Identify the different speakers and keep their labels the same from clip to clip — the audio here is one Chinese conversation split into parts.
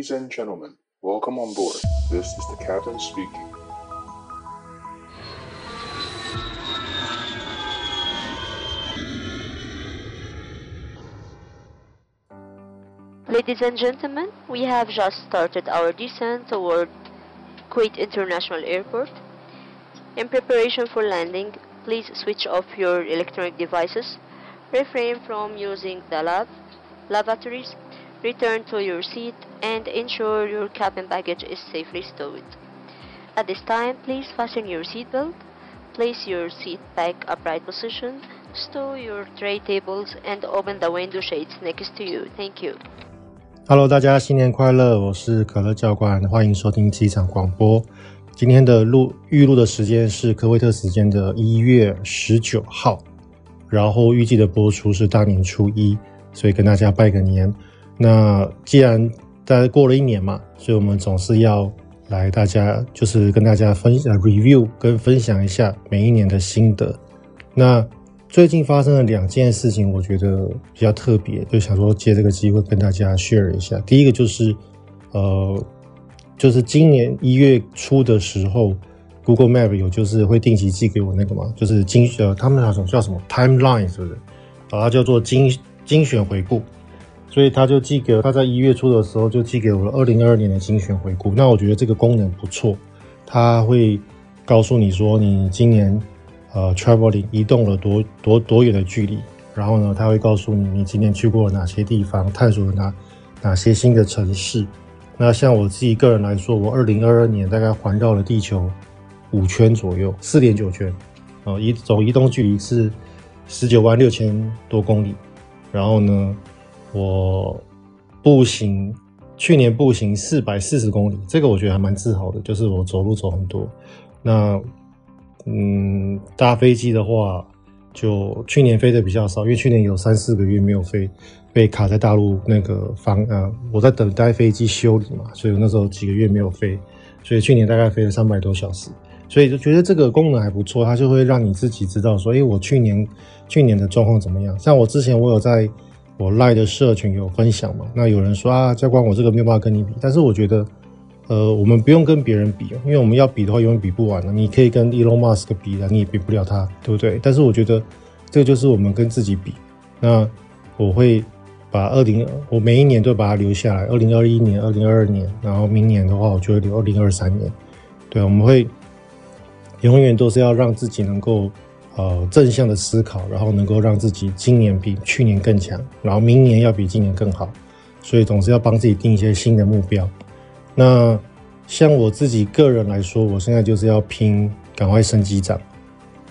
Speaker 1: Ladies and gentlemen, welcome on board. This is the captain speaking.
Speaker 2: Ladies and gentlemen, we have just started our descent toward Kuwait International Airport. In preparation for landing, please switch off your electronic devices, refrain from using the lav lavatories, return to your seat, and ensure your cabin baggage is safely stowed. At this time, please fasten your seatbelt, place your seat back upright position, stow your tray tables, and open the window shades next to you. Thank you.
Speaker 3: Hello，大家新年快乐！我是可乐教官，欢迎收听机场广播。今天的录预录的时间是科威特时间的一月十九号，然后预计的播出是大年初一，所以跟大家拜个年。那既然 大家过了一年嘛，所以我们总是要来大家就是跟大家分享 review 跟分享一下每一年的心得。那最近发生了两件事情，我觉得比较特别，就想说借这个机会跟大家 share 一下。第一个就是，呃，就是今年一月初的时候，Google Map 有就是会定期寄给我那个嘛，就是精呃，他们那种叫什么 Timeline 是不是？把，它叫做精精选回顾，所以他就寄给他在一月初的时候就寄给我了二零二二年的精选回顾。那我觉得这个功能不错，它会告诉你说你今年。呃，traveling 移动了多多多远的距离，然后呢，他会告诉你你今年去过了哪些地方，探索了哪哪些新的城市。那像我自己个人来说，我二零二二年大概环绕了地球五圈左右，四点九圈，呃，移总移动距离是十九万六千多公里。然后呢，我步行去年步行四百四十公里，这个我觉得还蛮自豪的，就是我走路走很多。那嗯，搭飞机的话，就去年飞的比较少，因为去年有三四个月没有飞，被卡在大陆那个方呃，我在等待飞机修理嘛，所以那时候几个月没有飞，所以去年大概飞了三百多小时，所以就觉得这个功能还不错，它就会让你自己知道说，诶，我去年去年的状况怎么样？像我之前我有在我赖的社群有分享嘛，那有人说啊，教官我这个没有办法跟你比，但是我觉得。呃，我们不用跟别人比，因为我们要比的话，永远比不完的。你可以跟 Elon Musk 比的，你也比不了他，对不对？但是我觉得，这就是我们跟自己比。那我会把二零，我每一年都把它留下来。二零二一年、二零二二年，然后明年的话，我就会留二零二三年。对，我们会永远都是要让自己能够呃正向的思考，然后能够让自己今年比去年更强，然后明年要比今年更好。所以总是要帮自己定一些新的目标。那像我自己个人来说，我现在就是要拼赶快升机长，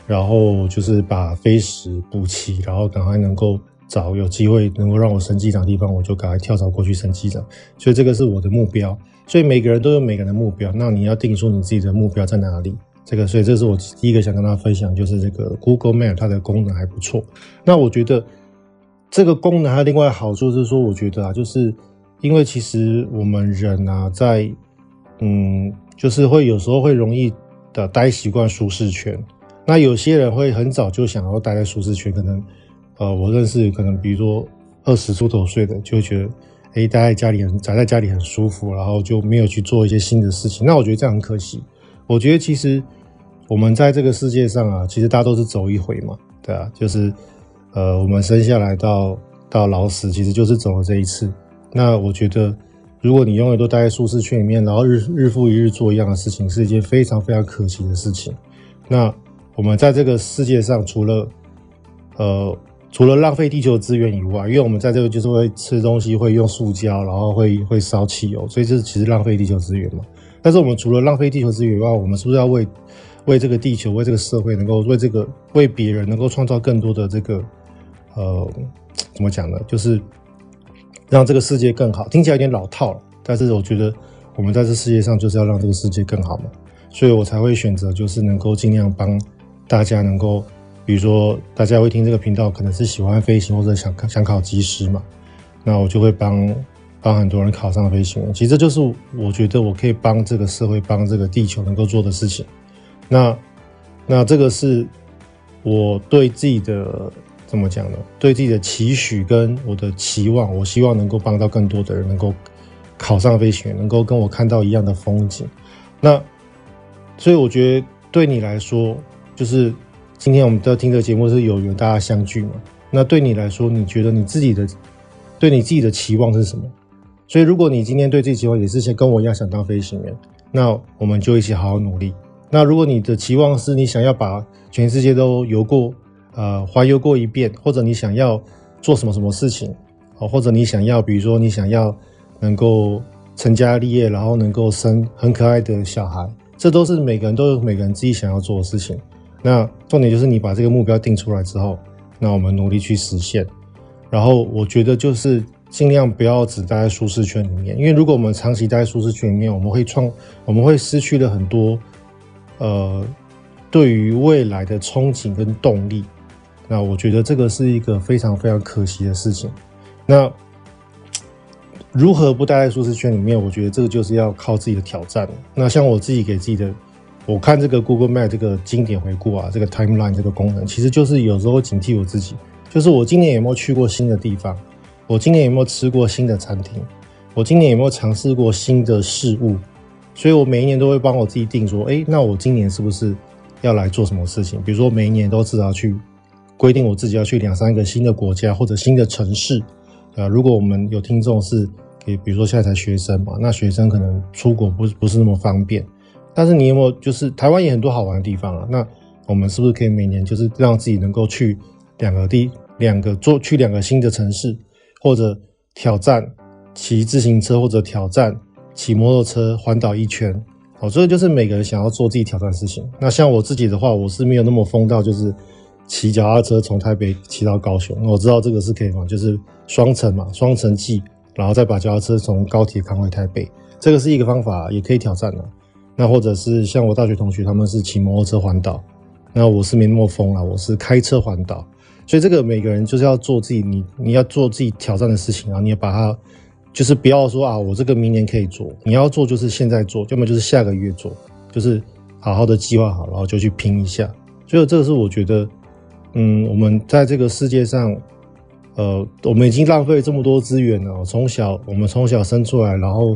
Speaker 3: 然后就是把飞时补齐，然后赶快能够找有机会能够让我升机长的地方，我就赶快跳槽过去升机长。所以这个是我的目标。所以每个人都有每个人的目标，那你要定出你自己的目标在哪里？这个，所以这是我第一个想跟大家分享，就是这个 Google Map 它的功能还不错。那我觉得这个功能还有另外好处是说，我觉得啊，就是。因为其实我们人啊，在嗯，就是会有时候会容易的待习惯舒适圈。那有些人会很早就想要待在舒适圈，可能呃，我认识可能比如说二十出头岁的，就会觉得哎，待在家里很宅在家里很舒服，然后就没有去做一些新的事情。那我觉得这样很可惜。我觉得其实我们在这个世界上啊，其实大家都是走一回嘛，对啊，就是呃，我们生下来到到老死，其实就是走了这一次。那我觉得，如果你永远都待在舒适圈里面，然后日日复一日做一样的事情，是一件非常非常可惜的事情。那我们在这个世界上，除了呃除了浪费地球资源以外，因为我们在这个就是会吃东西，会用塑胶，然后会会烧汽油，所以这其实浪费地球资源嘛。但是我们除了浪费地球资源以外，我们是不是要为为这个地球、为这个社会，能够为这个为别人，能够创造更多的这个呃怎么讲呢？就是。让这个世界更好，听起来有点老套了，但是我觉得我们在这世界上就是要让这个世界更好嘛，所以我才会选择就是能够尽量帮大家能够，比如说大家会听这个频道，可能是喜欢飞行或者想想考机师嘛，那我就会帮帮很多人考上飞行员。其实这就是我觉得我可以帮这个社会、帮这个地球能够做的事情。那那这个是我对自己的。怎么讲呢？对自己的期许跟我的期望，我希望能够帮到更多的人，能够考上飞行员，能够跟我看到一样的风景。那所以我觉得对你来说，就是今天我们在听这节目是有缘大家相聚嘛。那对你来说，你觉得你自己的对你自己的期望是什么？所以如果你今天对自己期望也是像跟我一样想当飞行员，那我们就一起好好努力。那如果你的期望是你想要把全世界都游过，呃，环游过一遍，或者你想要做什么什么事情，哦，或者你想要，比如说你想要能够成家立业，然后能够生很可爱的小孩，这都是每个人都有每个人自己想要做的事情。那重点就是你把这个目标定出来之后，那我们努力去实现。然后我觉得就是尽量不要只待在舒适圈里面，因为如果我们长期待在舒适圈里面，我们会创，我们会失去了很多，呃，对于未来的憧憬跟动力。那我觉得这个是一个非常非常可惜的事情。那如何不待在舒适圈里面？我觉得这个就是要靠自己的挑战。那像我自己给自己的，我看这个 Google Map 这个经典回顾啊，这个 Timeline 这个功能，其实就是有时候警惕我自己，就是我今年有没有去过新的地方？我今年有没有吃过新的餐厅？我今年有没有尝试过新的事物？所以我每一年都会帮我自己定说，哎，那我今年是不是要来做什么事情？比如说每一年都至少去。规定我自己要去两三个新的国家或者新的城市，啊，如果我们有听众是给，比如说现在才学生嘛，那学生可能出国不是不是那么方便，但是你有没有就是台湾也很多好玩的地方啊？那我们是不是可以每年就是让自己能够去两个地两个做去两个新的城市，或者挑战骑自行车或者挑战骑摩托车环岛一圈？哦，这个就是每个人想要做自己挑战的事情。那像我自己的话，我是没有那么疯到就是。骑脚踏车从台北骑到高雄，我知道这个是可以嘛，就是双层嘛，双层骑，然后再把脚踏车从高铁扛回台北，这个是一个方法，也可以挑战的。那或者是像我大学同学，他们是骑摩托车环岛，那我是没那么疯啊，我是开车环岛。所以这个每个人就是要做自己，你你要做自己挑战的事情，然后你要把它，就是不要说啊，我这个明年可以做，你要做就是现在做，要么就是下个月做，就是好好的计划好，然后就去拼一下。所以这个是我觉得。嗯，我们在这个世界上，呃，我们已经浪费这么多资源了。从小，我们从小生出来，然后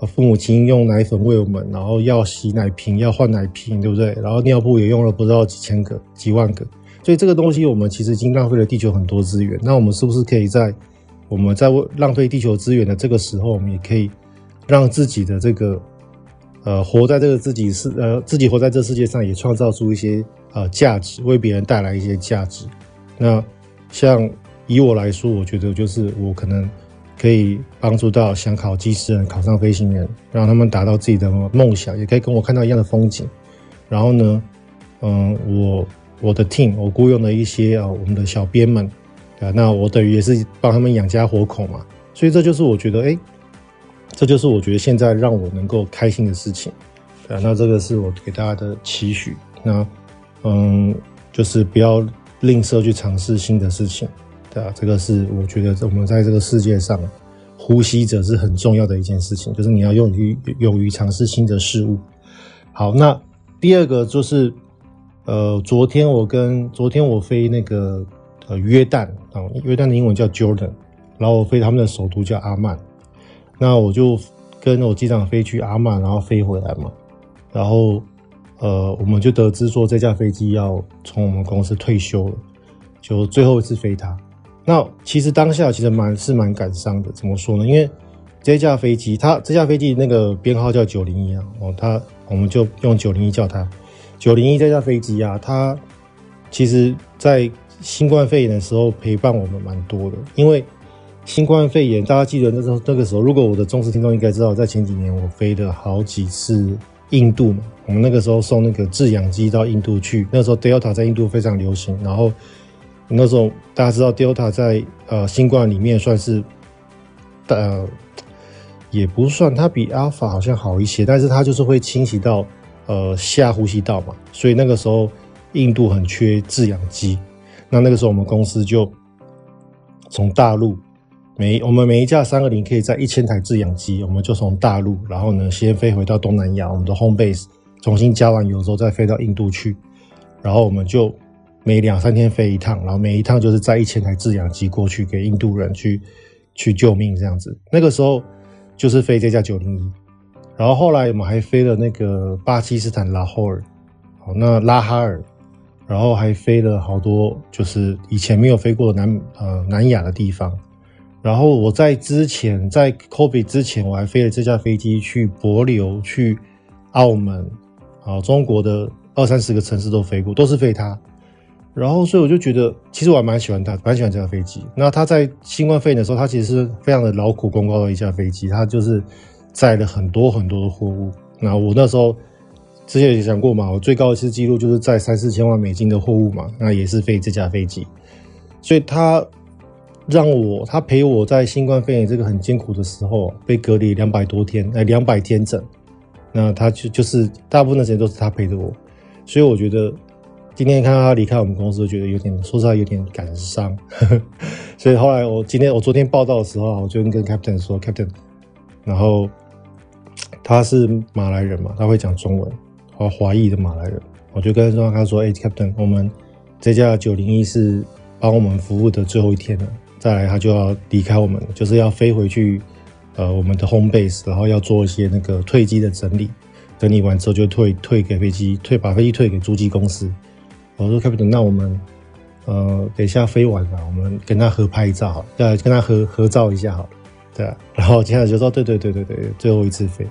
Speaker 3: 父母亲用奶粉喂我们，然后要洗奶瓶，要换奶瓶，对不对？然后尿布也用了不知道几千个、几万个。所以这个东西，我们其实已经浪费了地球很多资源。那我们是不是可以在我们在为浪费地球资源的这个时候，我们也可以让自己的这个呃，活在这个自己世呃，自己活在这世界上，也创造出一些。呃，价值为别人带来一些价值。那像以我来说，我觉得就是我可能可以帮助到想考机师人考上飞行员，让他们达到自己的梦想，也可以跟我看到一样的风景。然后呢，嗯，我我的 team，我雇佣的一些啊，我们的小编们，啊，那我等于也是帮他们养家活口嘛。所以这就是我觉得，哎，这就是我觉得现在让我能够开心的事情。啊，那这个是我给大家的期许。那。嗯，就是不要吝啬去尝试新的事情，对啊，这个是我觉得我们在这个世界上呼吸着是很重要的一件事情，就是你要勇于勇于尝试新的事物。好，那第二个就是，呃，昨天我跟昨天我飞那个呃约旦啊，约旦的英文叫 Jordan，然后我飞他们的首都叫阿曼，那我就跟我机长飞去阿曼，然后飞回来嘛，然后。呃，我们就得知说这架飞机要从我们公司退休了，就最后一次飞它。那其实当下其实蛮是蛮感伤的，怎么说呢？因为这架飞机，它这架飞机那个编号叫九零一啊，哦，它我们就用九零一叫它。九零一这架飞机啊，它其实在新冠肺炎的时候陪伴我们蛮多的。因为新冠肺炎，大家记得那时候那个时候，如果我的忠实听众应该知道，在前几年我飞了好几次。印度嘛，我们那个时候送那个制氧机到印度去。那时候 Delta 在印度非常流行，然后那时候大家知道 Delta 在呃新冠里面算是呃也不算，它比 Alpha 好像好一些，但是它就是会侵袭到呃下呼吸道嘛，所以那个时候印度很缺制氧机。那那个时候我们公司就从大陆。每我们每一架三二零可以载一千台制氧机，我们就从大陆，然后呢，先飞回到东南亚，我们的 home base，重新加完油之后再飞到印度去，然后我们就每两三天飞一趟，然后每一趟就是载一千台制氧机过去给印度人去去救命这样子。那个时候就是飞这架九零一。然后后来我们还飞了那个巴基斯坦拉霍尔，好，那拉哈尔，然后还飞了好多，就是以前没有飞过南呃南亚的地方。然后我在之前在 COVID 之前，我还飞了这架飞机去博流、去澳门，啊，中国的二三十个城市都飞过，都是飞它。然后所以我就觉得，其实我还蛮喜欢它，蛮喜欢这架飞机。那它在新冠肺炎的时候，它其实是非常的劳苦功高的一架飞机，它就是。载了很多很多的货物，那我那时候之前也讲过嘛，我最高一次记录就是在三四千万美金的货物嘛，那也是飞这架飞机，所以他让我，他陪我在新冠肺炎这个很艰苦的时候被隔离两百多天，哎，两百天整，那他就就是大部分的时间都是他陪着我，所以我觉得今天看到他离开我们公司，觉得有点说实话有点感伤，所以后来我今天我昨天报道的时候，我就跟 Captain 说，Captain，然后。他是马来人嘛，他会讲中文，华华裔的马来人。我就跟他说：“他说，哎，Captain，我们这架九零一是帮我们服务的最后一天了，再来他就要离开我们，就是要飞回去，呃，我们的 home base，然后要做一些那个退机的整理，整理完之后就退退给飞机，退把飞机退给租机公司。”我说：“Captain，那我们呃等一下飞完了，我们跟他合拍一照好，再跟他合合照一下好，对啊。”然后接下来就说：“对对对对对，最后一次飞。”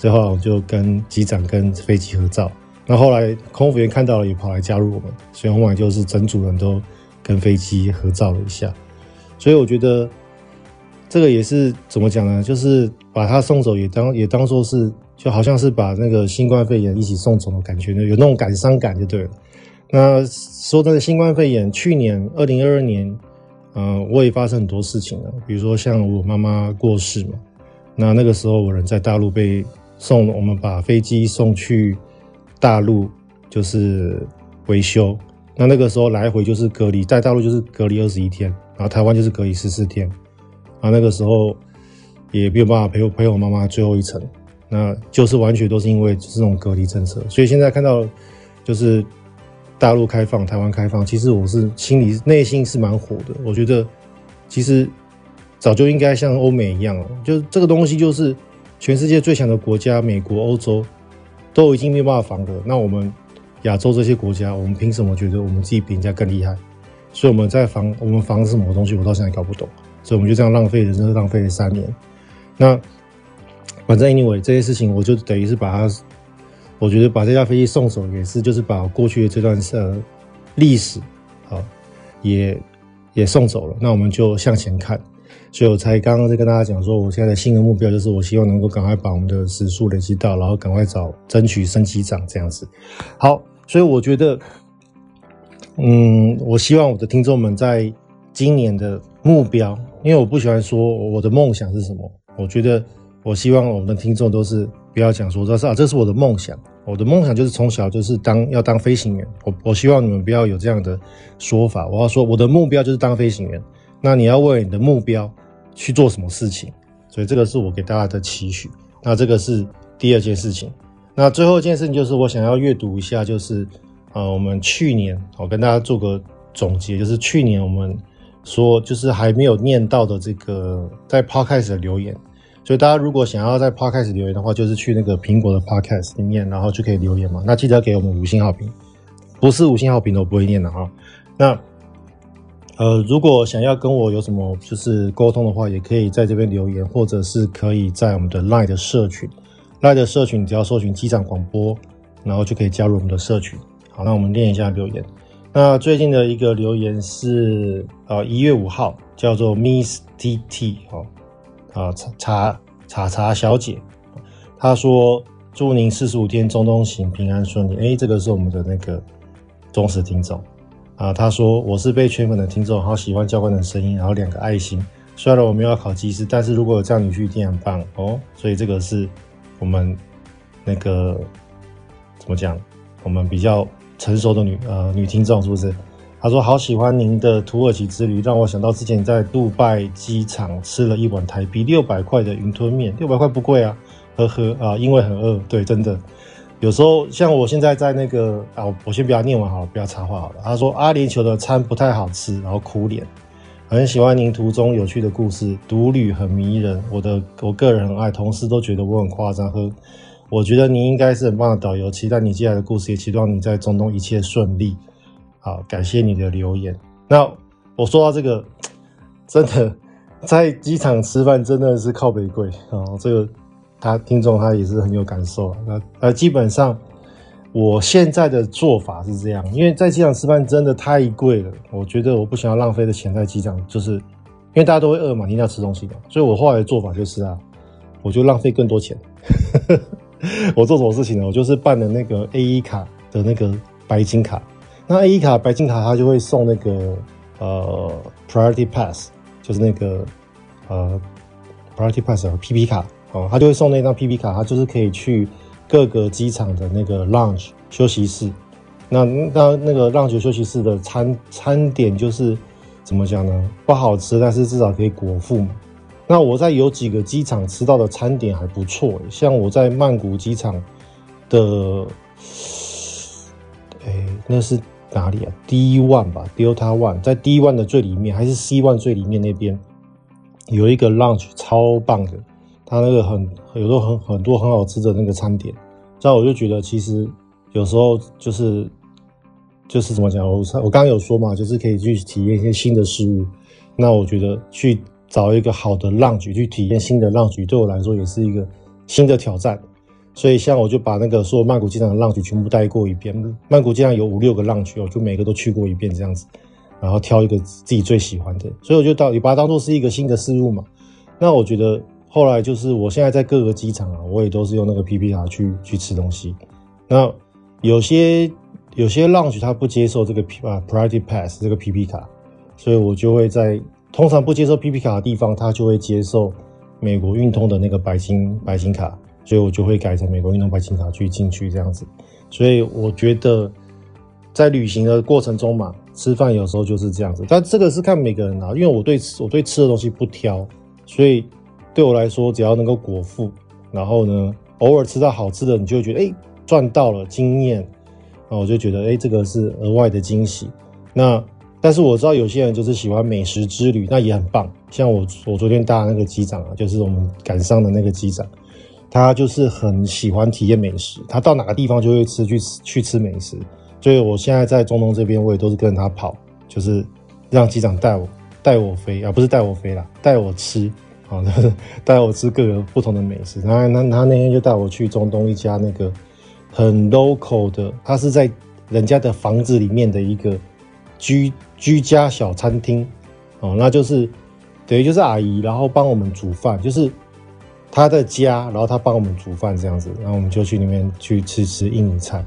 Speaker 3: 最后我就跟机长跟飞机合照，那后来空服员看到了也跑来加入我们，所以后来就是整组人都跟飞机合照了一下。所以我觉得这个也是怎么讲呢？就是把他送走也当也当做是，就好像是把那个新冠肺炎一起送走的感觉呢，有那种感伤感就对了。那说真的，新冠肺炎去年二零二二年，嗯、我也发生很多事情了，比如说像我妈妈过世嘛，那那个时候我人在大陆被。送我们把飞机送去大陆，就是维修。那那个时候来回就是隔离，在大陆就是隔离二十一天，然后台湾就是隔离十四天。啊，那个时候也没有办法陪我陪我妈妈最后一程，那就是完全都是因为这种隔离政策。所以现在看到就是大陆开放，台湾开放，其实我是心里内心是蛮火的。我觉得其实早就应该像欧美一样了，就这个东西就是。全世界最强的国家，美国、欧洲都已经没有办法防了。那我们亚洲这些国家，我们凭什么觉得我们自己比人家更厉害？所以我们在防，我们防什么东西？我到现在搞不懂。所以我们就这样浪费了，真的浪费了三年。那反正 anyway 这些事情，我就等于是把它，我觉得把这架飞机送走也是，就是把过去的这段呃历史啊也也送走了。那我们就向前看。所以我才刚刚在跟大家讲说，我现在的新的目标就是，我希望能够赶快把我们的时数累积到，然后赶快找争取升机长这样子。好，所以我觉得，嗯，我希望我的听众们在今年的目标，因为我不喜欢说我的梦想是什么，我觉得我希望我们的听众都是不要讲说这是啊，这是我的梦想，我的梦想就是从小就是当要当飞行员，我我希望你们不要有这样的说法，我要说我的目标就是当飞行员。那你要为你的目标去做什么事情？所以这个是我给大家的期许。那这个是第二件事情。那最后一件事情就是我想要阅读一下，就是呃，我们去年我跟大家做个总结，就是去年我们说就是还没有念到的这个在 Podcast 的留言。所以大家如果想要在 Podcast 留言的话，就是去那个苹果的 Podcast 里面，然后就可以留言嘛。那记得给我们五星好评，不是五星好评的我不会念的哈。那。呃，如果想要跟我有什么就是沟通的话，也可以在这边留言，或者是可以在我们的 LINE 的社群，LINE 的社群只要搜寻机长广播，然后就可以加入我们的社群。好，那我们念一下留言。那最近的一个留言是呃一月五号，叫做 Miss T T 哦，啊茶茶茶茶小姐，她说祝您四十五天中东行平安顺利。哎，这个是我们的那个忠实听众。啊，他说我是被圈粉的听众，好喜欢教官的声音，然后两个爱心。虽然我没有要考技师，但是如果有这样女婿一定很棒哦。所以这个是我们那个怎么讲？我们比较成熟的女呃女听众是不是？他说好喜欢您的土耳其之旅，让我想到之前在杜拜机场吃了一碗台币六百块的云吞面，六百块不贵啊，呵呵啊，因为很饿，对，真的。有时候像我现在在那个啊，我先不要念完好了，不要插话好了。他说阿联酋的餐不太好吃，然后哭脸。很喜欢您途中有趣的故事，独旅很迷人。我的我个人很爱，同事都觉得我很夸张。和我觉得您应该是很棒的导游，期待你接下来的故事，也期望你在中东一切顺利。好，感谢你的留言。那我说到这个，真的在机场吃饭真的是靠北贵啊！这个他听众他也是很有感受。那呃，基本上。我现在的做法是这样，因为在机场吃饭真的太贵了，我觉得我不想要浪费的钱在机场，就是因为大家都会饿嘛，一定要吃东西的，所以我后来的做法就是啊，我就浪费更多钱。我做什么事情呢？我就是办了那个 AE 卡的那个白金卡，那 AE 卡白金卡它就会送那个呃 Priority Pass，就是那个呃 Priority Pass 和 PP 卡哦，他就会送那张 PP 卡，他就是可以去。各个机场的那个 lounge 休息室，那那那个 lounge 休息室的餐餐点就是怎么讲呢？不好吃，但是至少可以果腹嘛。那我在有几个机场吃到的餐点还不错，像我在曼谷机场的，哎，那是哪里啊？D One 吧，Delta One，在 D One 的最里面，还是 C One 最里面那边有一个 lounge 超棒的。他那个很有时候很很多很好吃的那个餐点，这样我就觉得其实有时候就是就是怎么讲，我我刚刚有说嘛，就是可以去体验一些新的事物。那我觉得去找一个好的浪局去体验新的浪局对我来说也是一个新的挑战。所以像我就把那个说曼谷机场的浪局全部带过一遍，曼谷机场有五六个浪局我就每个都去过一遍这样子，然后挑一个自己最喜欢的。所以我就到你把它当做是一个新的事物嘛。那我觉得。后来就是，我现在在各个机场啊，我也都是用那个 PP 卡去去吃东西。那有些有些 lounge 他不接受这个 P 啊 Priority Pass 这个 PP 卡，所以我就会在通常不接受 PP 卡的地方，他就会接受美国运通的那个白金白金卡，所以我就会改成美国运通白金卡去进去这样子。所以我觉得在旅行的过程中嘛，吃饭有时候就是这样子。但这个是看每个人啊，因为我对我对吃的东西不挑，所以。对我来说，只要能够果腹，然后呢，偶尔吃到好吃的，你就会觉得哎，赚到了经验，那我就觉得哎，这个是额外的惊喜。那但是我知道有些人就是喜欢美食之旅，那也很棒。像我，我昨天搭的那个机长啊，就是我们赶上的那个机长，他就是很喜欢体验美食，他到哪个地方就会吃去吃去吃美食。所以我现在在中东这边，我也都是跟着他跑，就是让机长带我带我飞，而、啊、不是带我飞啦，带我吃。好，带我吃各个不同的美食。他他他那天就带我去中东一家那个很 local 的，他是在人家的房子里面的一个居居家小餐厅。哦，那就是等于就是阿姨，然后帮我们煮饭，就是他的家，然后他帮我们煮饭这样子。然后我们就去里面去吃吃印尼菜。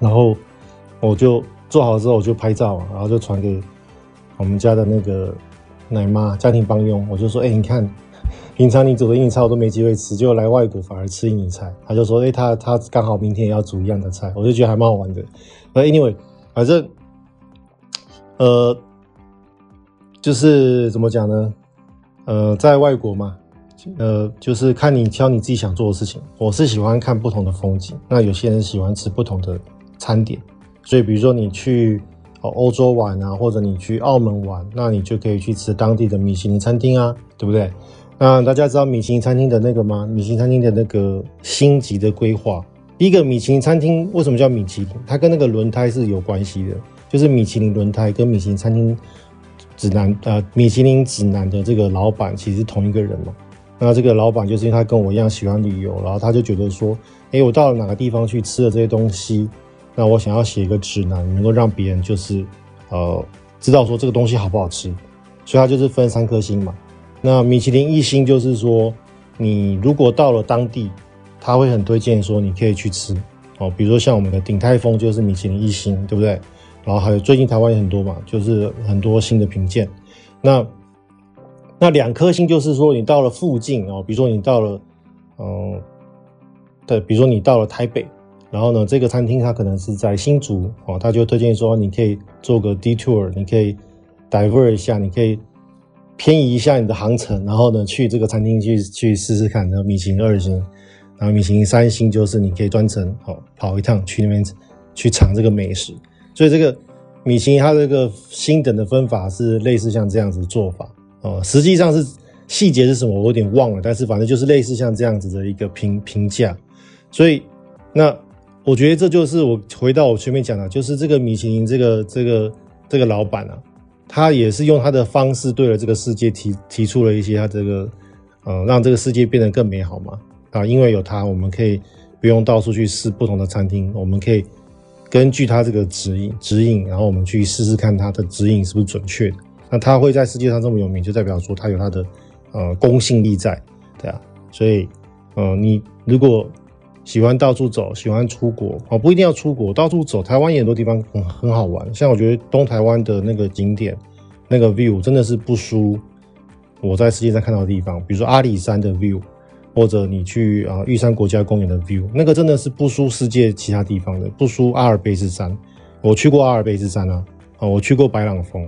Speaker 3: 然后我就做好之后，我就拍照，然后就传给我们家的那个。奶妈家庭帮佣，我就说，哎、你看，平常你煮的印尼菜我都没机会吃，就来外国反而吃印尼菜。他就说，哎、他他刚好明天也要煮一样的菜，我就觉得还蛮好玩的。那 anyway，反正，呃，就是怎么讲呢？呃，在外国嘛，呃，就是看你挑你自己想做的事情。我是喜欢看不同的风景，那有些人喜欢吃不同的餐点，所以比如说你去。哦欧洲玩啊，或者你去澳门玩，那你就可以去吃当地的米其林餐厅啊，对不对？那大家知道米其林餐厅的那个吗？米其林餐厅的那个星级的规划，第一个米其林餐厅为什么叫米其林？它跟那个轮胎是有关系的，就是米其林轮胎跟米其林餐厅指南，呃，米其林指南的这个老板其实是同一个人嘛。那这个老板就是因为他跟我一样喜欢旅游，然后他就觉得说，诶，我到了哪个地方去吃了这些东西。那我想要写一个指南，能够让别人就是，呃，知道说这个东西好不好吃，所以它就是分三颗星嘛。那米其林一星就是说，你如果到了当地，他会很推荐说你可以去吃哦，比如说像我们的鼎泰丰就是米其林一星，对不对？然后还有最近台湾也很多嘛，就是很多新的评鉴。那那两颗星就是说你到了附近哦，比如说你到了，嗯、对，比如说你到了台北。然后呢，这个餐厅它可能是在新竹哦，他就推荐说你可以做个 detour，你可以 divert 一下，你可以偏移一下你的航程，然后呢去这个餐厅去去试试看。然后米其林二星，然后米其林三星就是你可以专程哦跑一趟去那边去尝这个美食。所以这个米其林它这个星等的分法是类似像这样子的做法哦，实际上是细节是什么我有点忘了，但是反正就是类似像这样子的一个评评价。所以那我觉得这就是我回到我前面讲的，就是这个米其林这个这个这个老板啊，他也是用他的方式对了这个世界提提出了一些他这个呃让这个世界变得更美好嘛啊，因为有他我们可以不用到处去试不同的餐厅，我们可以。根据他这个指引指引，然后我们去试试看他的指引是不是准确。那他会在世界上这么有名，就代表说他有他的呃公信力在，对啊。所以呃，你如果喜欢到处走，喜欢出国哦，不一定要出国，到处走，台湾也很多地方很很好玩。像我觉得东台湾的那个景点，那个 view 真的是不输我在世界上看到的地方，比如说阿里山的 view。或者你去啊玉山国家公园的 view，那个真的是不输世界其他地方的，不输阿尔卑斯山。我去过阿尔卑斯山啊，啊，我去过白朗峰，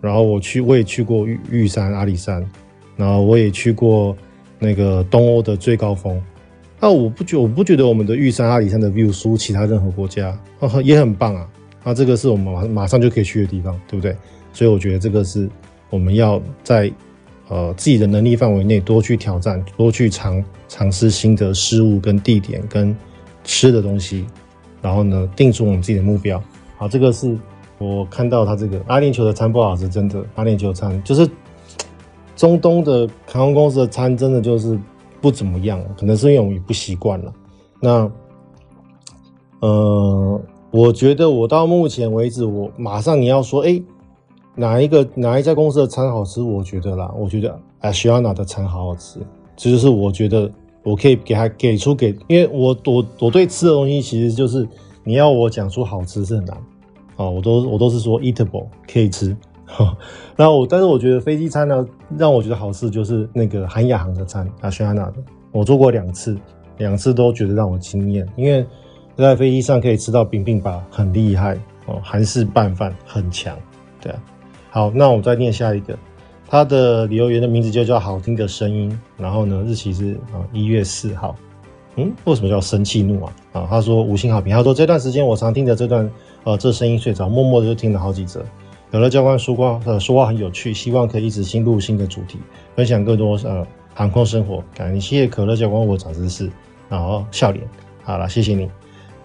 Speaker 3: 然后我去我也去过玉玉山阿里山，然后我也去过那个东欧的最高峰。那我不觉我不觉得我们的玉山阿里山的 view 输其他任何国家，也很棒啊。那这个是我们马马上就可以去的地方，对不对？所以我觉得这个是我们要在。呃，自己的能力范围内多去挑战，多去尝尝试新的事物跟地点跟吃的东西，然后呢，定出我们自己的目标。好，这个是我看到他这个阿联酋的餐不好吃，真的阿联酋餐就是中东的航空公司的餐，真的就是不怎么样，可能是因为我们不习惯了。那呃，我觉得我到目前为止，我马上你要说，哎。哪一个哪一家公司的餐好吃？我觉得啦，我觉得 Asiana 的餐好好吃，这就是我觉得我可以给他给出给，因为我我我对吃的东西其实就是你要我讲出好吃是很难啊，我都我都是说 eatable 可以吃。然后我但是我觉得飞机餐呢，让我觉得好吃就是那个韩亚航的餐 Asiana 的，我做过两次，两次都觉得让我惊艳，因为在飞机上可以吃到饼饼吧，很厉害哦，韩式拌饭很强，对啊。好，那我再念下一个，他的留言的名字就叫好听的声音，然后呢，日期是啊一月四号，嗯，为什么叫生气怒啊？啊，他说五星好评，他说这段时间我常听着这段呃这声音睡着，默默的就听了好几则。可乐教官说话呃说话很有趣，希望可以一直新录新的主题，分享更多呃航空生活。感谢可乐教官我长知识，然后笑脸，好了，谢谢你。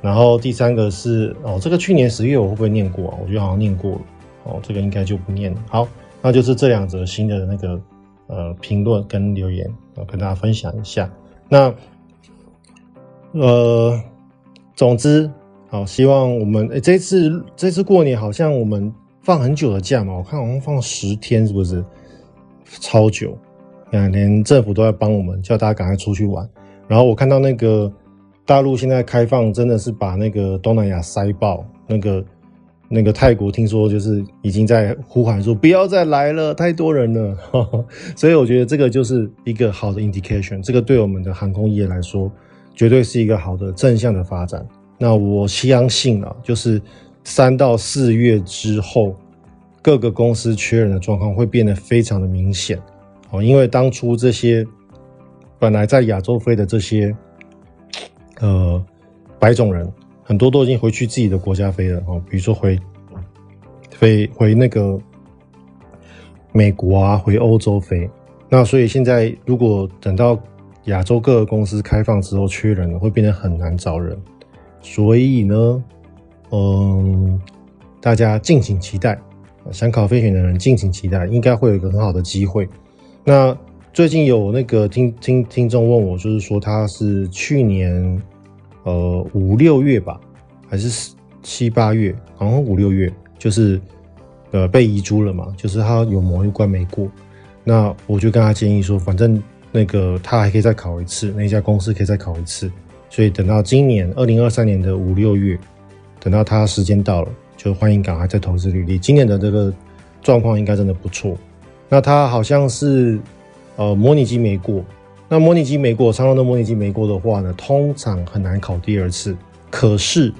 Speaker 3: 然后第三个是哦，这个去年十月我会不会念过啊？我觉得好像念过了。哦，这个应该就不念了。好，那就是这两则新的那个呃评论跟留言，我跟大家分享一下。那呃，总之，好，希望我们诶这次这次过年好像我们放很久的假嘛，我看好像放十天，是不是？超久，啊连政府都在帮我们，叫大家赶快出去玩。然后我看到那个大陆现在开放，真的是把那个东南亚塞爆，那个。那个泰国听说就是已经在呼喊说不要再来了，太多人了，所以我觉得这个就是一个好的 indication，这个对我们的航空业来说绝对是一个好的正向的发展。那我相信啊，就是三到四月之后，各个公司缺人的状况会变得非常的明显哦，因为当初这些本来在亚洲飞的这些呃白种人。很多都已经回去自己的国家飞了哦，比如说回飞回那个美国啊，回欧洲飞。那所以现在如果等到亚洲各个公司开放之后缺人了，会变得很难找人。所以呢，嗯，大家敬请期待，想考飞行的人敬请期待，应该会有一个很好的机会。那最近有那个听听听众问我，就是说他是去年。呃，五六月吧，还是七八月？好像五六月，就是呃被遗珠了嘛，就是他有某一关没过。那我就跟他建议说，反正那个他还可以再考一次，那家公司可以再考一次。所以等到今年二零二三年的五六月，等到他时间到了，就欢迎赶快再投资履历。今年的这个状况应该真的不错。那他好像是呃模拟机没过。那模拟机没过，长荣的模拟机没过的话呢，通常很难考第二次。可是，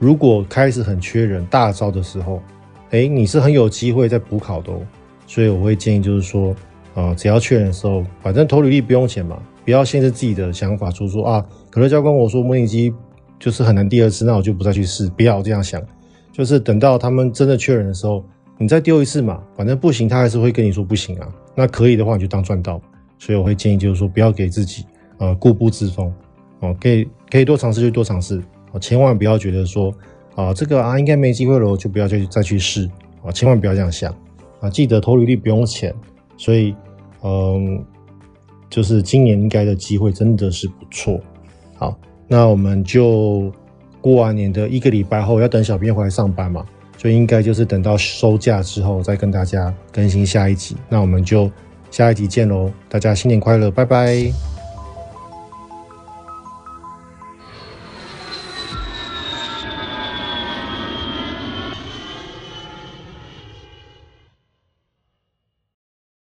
Speaker 3: 如果开始很缺人、大招的时候，哎，你是很有机会再补考的哦。所以我会建议，就是说，呃，只要缺人的时候，反正投履历不用钱嘛，不要限制自己的想法，说说啊，可乐教官我说模拟机就是很难第二次，那我就不再去试，不要这样想。就是等到他们真的确认的时候，你再丢一次嘛，反正不行，他还是会跟你说不行啊。那可以的话，你就当赚到。所以我会建议，就是说不要给自己呃固步自封哦，可以可以多尝试就多尝试哦，千万不要觉得说啊这个啊应该没机会了，就不要再再去试啊，千万不要这样想啊。记得投履历不用钱，所以嗯，就是今年应该的机会真的是不错。好，那我们就过完年的一个礼拜后要等小编回来上班嘛，所以应该就是等到收假之后再跟大家更新下一集。那我们就。下一集见喽，大家新年快乐，拜拜。